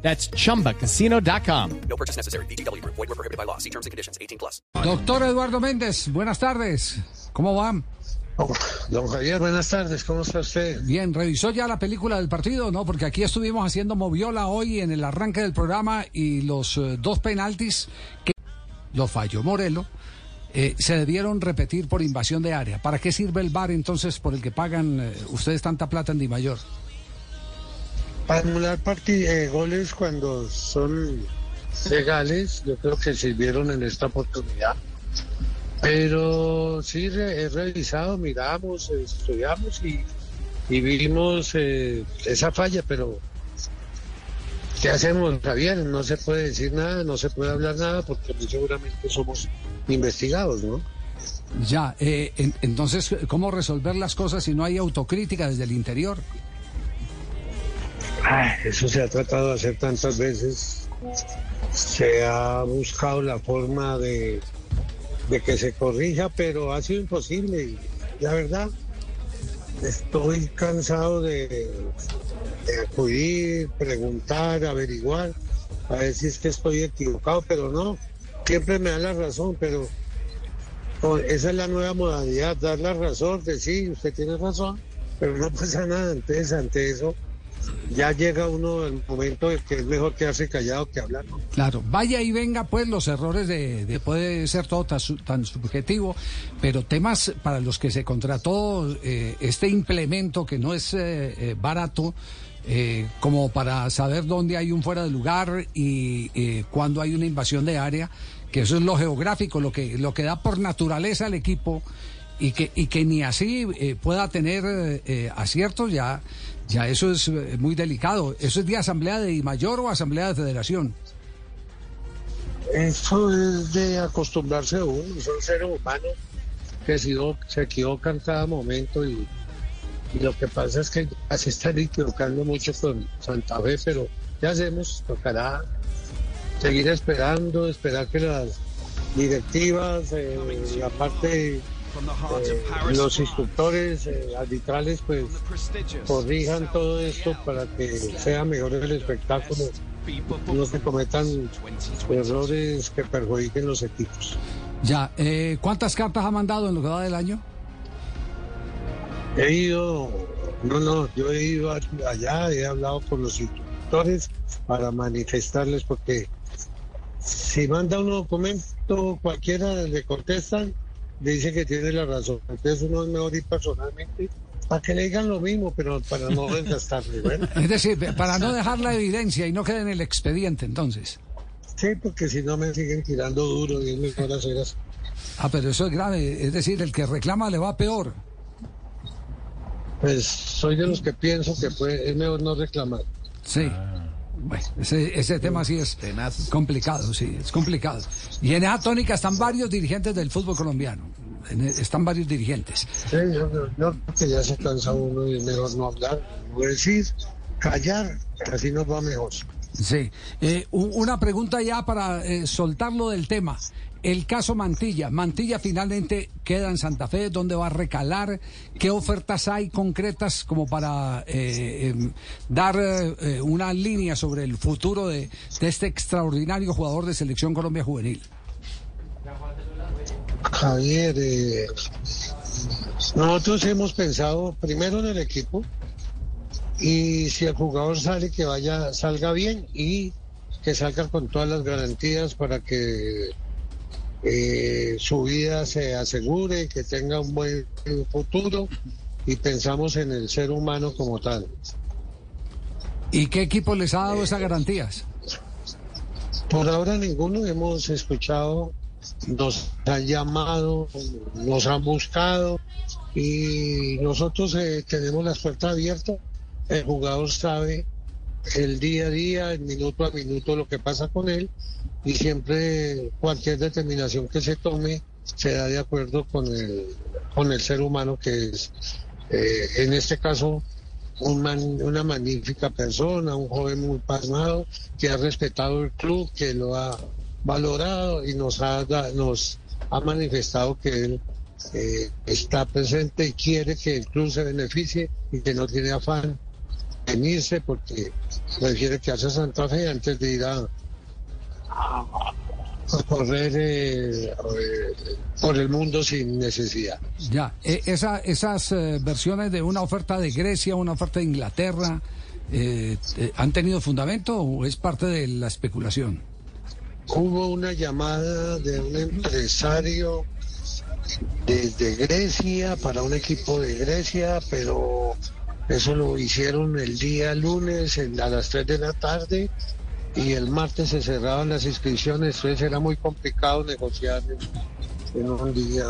That's chumbacasino.com. No purchase necessary. BGW. Void were prohibited by law. See terms and conditions. 18 plus. Doctor Eduardo Méndez, buenas tardes. ¿Cómo va? Oh, Don Javier, buenas tardes, ¿cómo está usted? Bien, ¿revisó ya la película del partido? No, porque aquí estuvimos haciendo moviola hoy en el arranque del programa y los eh, dos penaltis que lo falló Morelo eh, se debieron repetir por invasión de área. ¿Para qué sirve el VAR entonces por el que pagan eh, ustedes tanta plata en Di Mayor? Para anular eh, goles cuando son legales, yo creo que sirvieron en esta oportunidad. Pero sí, he revisado, miramos, estudiamos y, y vimos eh, esa falla, pero ¿qué hacemos, Javier? No se puede decir nada, no se puede hablar nada porque muy seguramente somos investigados, ¿no? Ya, eh, en- entonces, ¿cómo resolver las cosas si no hay autocrítica desde el interior? Ay, eso se ha tratado de hacer tantas veces. Se ha buscado la forma de, que se corrija, pero ha sido imposible. La verdad, estoy cansado de, acudir, preguntar, averiguar, a ver que estoy equivocado, pero no. Siempre me da la razón, pero esa es la nueva modalidad, dar la razón, decir, usted tiene razón, pero no pasa nada. Entonces, ante eso, ya llega uno el momento de que es mejor quedarse callado que hablar. Claro, vaya y venga pues los errores de, de- puede ser todo tan, tan subjetivo, pero temas para los que se contrató eh, este implemento que no es eh, eh, barato, eh, como para saber dónde hay un fuera de lugar y eh, cuándo hay una invasión de área, que eso es lo geográfico, lo que, lo que da por naturaleza al equipo y que, y que ni así eh, pueda tener eh, aciertos, ya, ya eso es eh, muy delicado. ¿Eso es de asamblea de mayor o asamblea de federación? Eso es de acostumbrarse a uno, son seres humanos que se, equivocan cada momento y, lo que pasa es que ya se están equivocando mucho con Santa Fe, pero ¿qué hacemos? Tocará seguir esperando, esperar que las directivas, eh, la eh, los instructores eh, arbitrales pues corrijan todo esto para que sea mejor el espectáculo no se cometan errores que perjudiquen los equipos. Ya, eh, ¿cuántas cartas ha mandado en lo que va del año? He ido, no, no, yo he ido allá, he hablado con los instructores para manifestarles porque si manda un documento cualquiera le contestan, dice que tiene la razón. Entonces uno es mejor ir personalmente para que le digan lo mismo, pero para no desgastarle. Bueno, Es decir, para no dejar la evidencia y no quede en el expediente, entonces. sí, porque si no me siguen tirando duro y es mejor hacer así. Ah, pero eso es grave. Es decir, el que reclama le va peor. Pues soy de los que pienso que puede, es mejor no reclamar. Sí. Bueno, ese, ese tema sí es complicado, sí, es complicado. Y en esa tónica están varios dirigentes del fútbol colombiano. En- están varios dirigentes. Sí, yo, yo- que ya se cansa uno y es mejor no hablar, no decir, callar, así nos va mejor. Sí. Eh, una pregunta ya para eh, soltarlo del tema. El caso Mantilla. Mantilla finalmente queda en Santa Fe. ¿Dónde va a recalar? ¿Qué ofertas hay concretas como para eh, em, dar eh, eh, una línea sobre el futuro de, de este extraordinario jugador de Selección Colombia Juvenil? Javier, eh, nosotros hemos pensado primero en el equipo y si el jugador sale que vaya, salga bien y que salga con todas las garantías para que eh, su vida se asegure, que tenga un buen futuro y pensamos en el ser humano como tal. ¿Y qué equipo les ha dado esas garantías? Por ahora ninguno hemos escuchado, nos han llamado, nos han buscado y nosotros eh, tenemos las puertas abiertas. El jugador sabe el día a día, el minuto a minuto lo que pasa con él y siempre cualquier determinación que se tome se da de acuerdo con el, con el ser humano que es, eh, en este caso, un man- una magnífica persona, un joven muy pasmado, que ha respetado el club, que lo ha valorado y nos ha, nos ha manifestado que él eh, está presente y quiere que el club se beneficie y que no tiene afán en irse porque prefiere quedarse a Santa Fe antes de ir a, correr eh, eh, por el mundo sin necesidad. Ya, eh, esa, esas versiones de una oferta de Grecia, una oferta de Inglaterra, eh, ¿han tenido fundamento o es parte de la especulación? Hubo una llamada de un empresario desde Grecia para un equipo de Grecia, pero eso lo hicieron el día lunes en- a las 3 de la tarde y el martes se cerraban las inscripciones, entonces era muy complicado negociar en, en un día,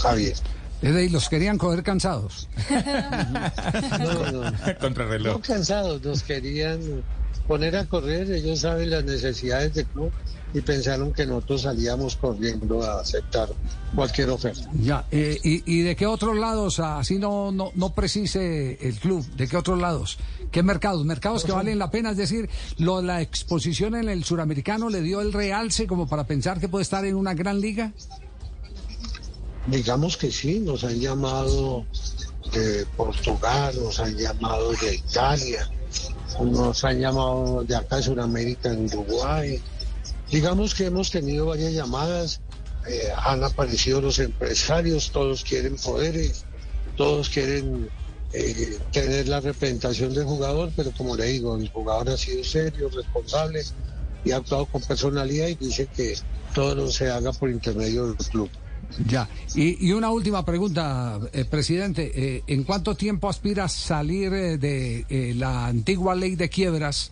Javier. Es decir, los querían coger cansados. No, no, no Contrarreloj. cansados, nos querían poner a correr, ellos saben las necesidades del club y pensaron que nosotros salíamos corriendo a aceptar cualquier oferta. Ya, eh, y, y de qué otros lados, así no, no, no precise el club, de qué otros lados? ¿Qué mercados? Mercados que valen la pena, es decir, lo, la exposición en el suramericano le dio el realce como para pensar que puede estar en una gran liga. Digamos que sí, nos han llamado de Portugal, nos han llamado de Italia, nos han llamado de acá de Sudamérica, en Uruguay. Digamos que hemos tenido varias llamadas, eh, han aparecido los empresarios, todos quieren poderes, todos quieren eh, tener la representación del jugador, pero como le digo, el jugador ha sido serio, responsable y ha actuado con personalidad y dice que todo lo se haga por intermedio del club. Ya, y, y una última pregunta, eh, presidente. Eh, ¿En cuánto tiempo aspira a salir eh, de eh, la antigua ley de quiebras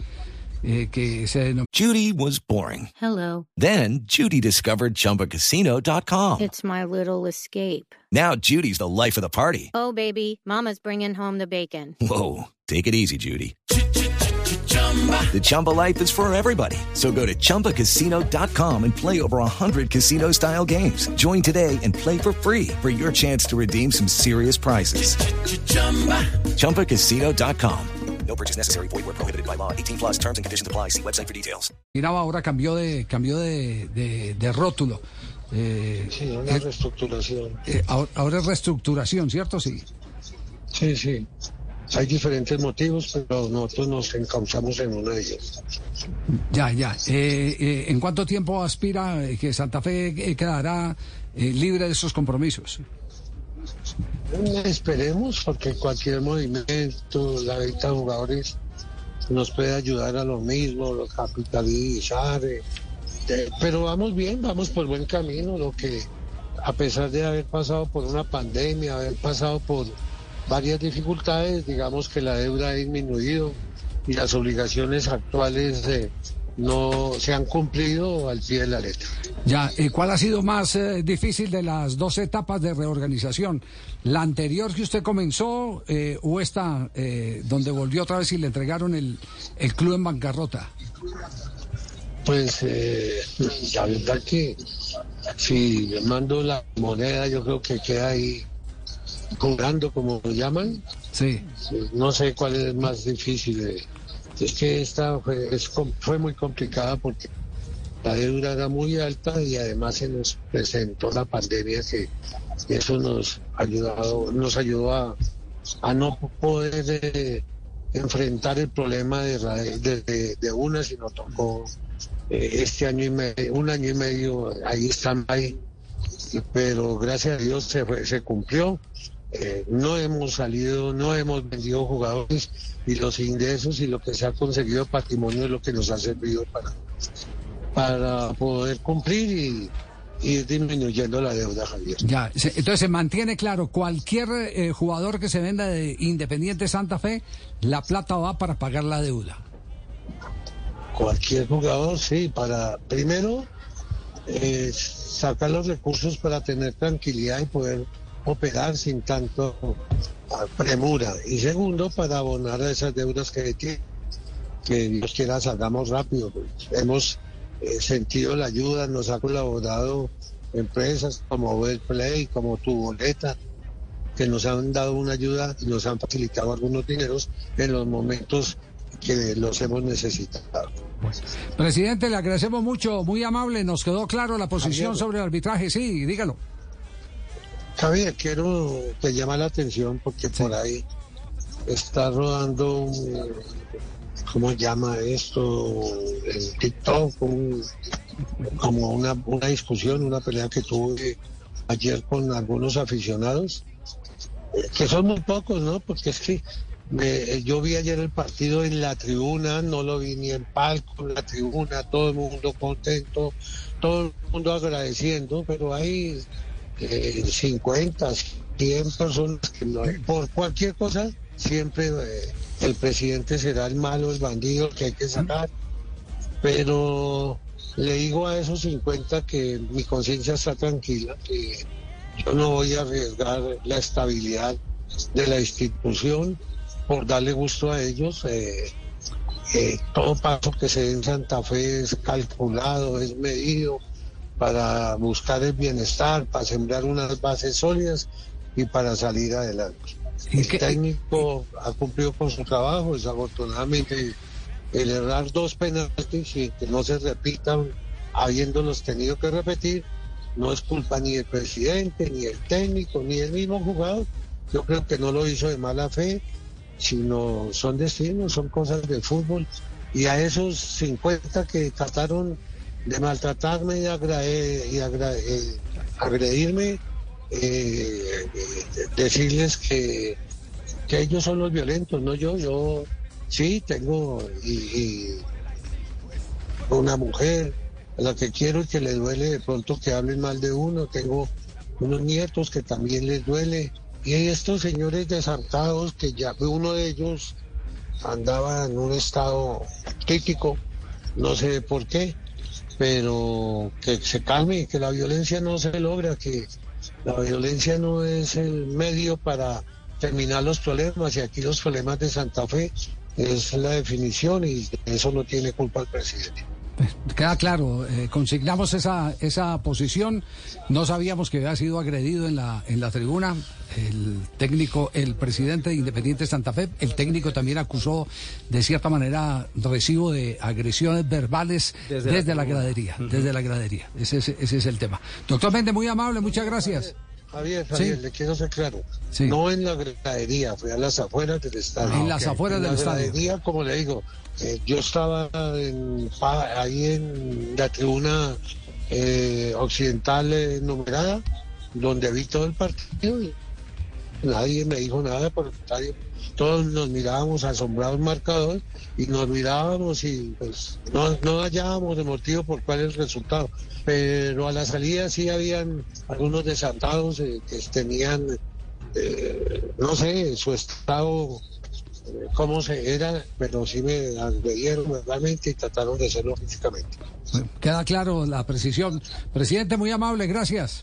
eh, que se? Judy was boring. Hello. Then Judy discovered ChumbaCasino.com. It's my little escape. Now Judy's the life of the party. Oh, baby, Mama's bringing home the bacon. Whoa, take it easy, Judy. The Chumba life is for everybody. So go to ChumbaCasino.com and play over 100 casino style games. Join today and play for free for your chance to redeem some serious prizes. ChumbaCasino.com. No purchase necessary. Void where prohibited by law. 18 plus terms and conditions apply. See website for details. Miraba, ahora cambió de cambió de, de- de rótulo. Eh, Sí, una reestructuración. eh, ahora, ahora es reestructuración, ¿cierto? Sí. Sí, sí. Hay diferentes motivos, pero nosotros nos encauzamos en uno de ellos. Ya, ya. Eh, eh, ¿En cuánto tiempo aspira eh, que Santa Fe quedará eh, libre de esos compromisos? Esperemos, porque cualquier movimiento, la venta de jugadores nos puede ayudar a lo mismo, lo capitalizar. pero vamos bien, vamos por buen camino, lo que a pesar de haber pasado por una pandemia, haber pasado por varias dificultades, digamos que la deuda ha disminuido y las obligaciones actuales eh, no se han cumplido al pie de la letra. Ya, eh, ¿cuál ha sido más eh, difícil de las dos etapas de reorganización? ¿La anterior que usted comenzó eh, o esta eh, donde volvió otra vez y le entregaron el, el club en bancarrota? Pues eh, la verdad que si mando la moneda, yo creo que queda ahí jugando, como lo llaman. Sí. No sé cuál es más difícil. Es que esta fue, es fue muy complicada porque la deuda era muy alta y además se nos presentó la pandemia que eso nos ayudado, nos ayudó a, a no poder eh, enfrentar el problema de, de, de- de una, sino tocó eh, este año y medio, un año y medio, ahí están ahí, pero gracias a Dios se, fue- se cumplió. Eh, no hemos salido, no hemos vendido jugadores y los ingresos y lo que se ha conseguido de patrimonio es lo que nos ha servido para, para poder cumplir y ir disminuyendo la deuda, Javier. Ya, entonces se mantiene claro, cualquier eh, jugador que se venda de Independiente Santa Fe, la plata va para pagar la deuda. Cualquier jugador, sí, para primero eh, sacar los recursos para tener tranquilidad y poder operar sin tanto ah, premura. Y segundo, para abonar a esas deudas que tiene. que Dios quiera salgamos rápido. hemos eh, sentido la ayuda, nos ha colaborado empresas como Play, como Tu Boleta, que nos han dado una ayuda y nos han facilitado algunos dineros en los momentos que los hemos necesitado. Presidente, le agradecemos mucho, muy amable, nos quedó claro la posición sobre el arbitraje, sí, dígalo. Javier, quiero que llama la atención porque por ahí está rodando un, ¿cómo llama esto? En TikTok, un- como una, una discusión, una pelea que tuve ayer con algunos aficionados, eh, que son muy pocos, ¿no? Porque es que me- yo vi ayer el partido en la tribuna, no lo vi ni en palco, en la tribuna, todo el mundo contento, todo el mundo agradeciendo, pero hay eh, 50, 100 personas que no, por cualquier cosa siempre eh, el presidente será el malo, el bandido que hay que sacar. Pero le digo a esos 50 que mi conciencia está tranquila, que yo no voy a arriesgar la estabilidad de la institución por darle gusto a ellos. eh, eh, todo paso que se dé en Santa Fe es calculado, es medido para buscar el bienestar, para sembrar unas bases sólidas y para salir adelante. ¿Y El qué- técnico ha cumplido con su trabajo, desafortunadamente el errar dos penaltis y que no se repitan habiéndolos tenido que repetir, no es culpa ni del presidente, ni del técnico, ni del mismo jugador. Yo creo que no lo hizo de mala fe, sino son destinos, son cosas del fútbol. Y a esos 50 que trataron de maltratarme y, agrade- y eh, agredirme, eh, eh, decirles que, que ellos son los violentos, no yo. Yo sí tengo y, una mujer a la que quiero y que le duele de pronto que hablen mal de uno. Tengo unos nietos que también les duele. Y estos señores desantados que ya uno de ellos andaba en un estado crítico, no sé por qué, pero que se calme, que la violencia no se logra, que la violencia no es el medio para terminar los problemas y aquí los problemas de Santa Fe es la definición y eso no tiene culpa el presidente. Queda claro, eh, consignamos esa, esa posición. No sabíamos que había sido agredido en la, en la tribuna. El técnico, el presidente de Independiente Santa Fe, el técnico también acusó de cierta manera recibo de agresiones verbales desde, la, gradería. Desde la gradería. Ese, es- ese es el tema. Doctor Méndez, muy amable, muchas gracias. Javier, Javier, Sí. le quiero ser claro. Sí. No en la gradería, fue a las afueras del estadio. En las afueras En del la estadio. gradería, como le digo, eh, yo estaba en, ahí en la tribuna eh, occidental eh, numerada, donde vi todo el partido y nadie me dijo nada, por el contrario, todos nos mirábamos asombrados marcadores y nos mirábamos y pues no, no hallábamos de motivo por cuál es el resultado. Pero a la salida sí habían algunos desantados eh, que tenían, eh, no sé, su estado, eh, cómo se era, pero sí me agredieron verbalmente y trataron de hacerlo físicamente. Queda claro la precisión. Presidente, muy amable, gracias.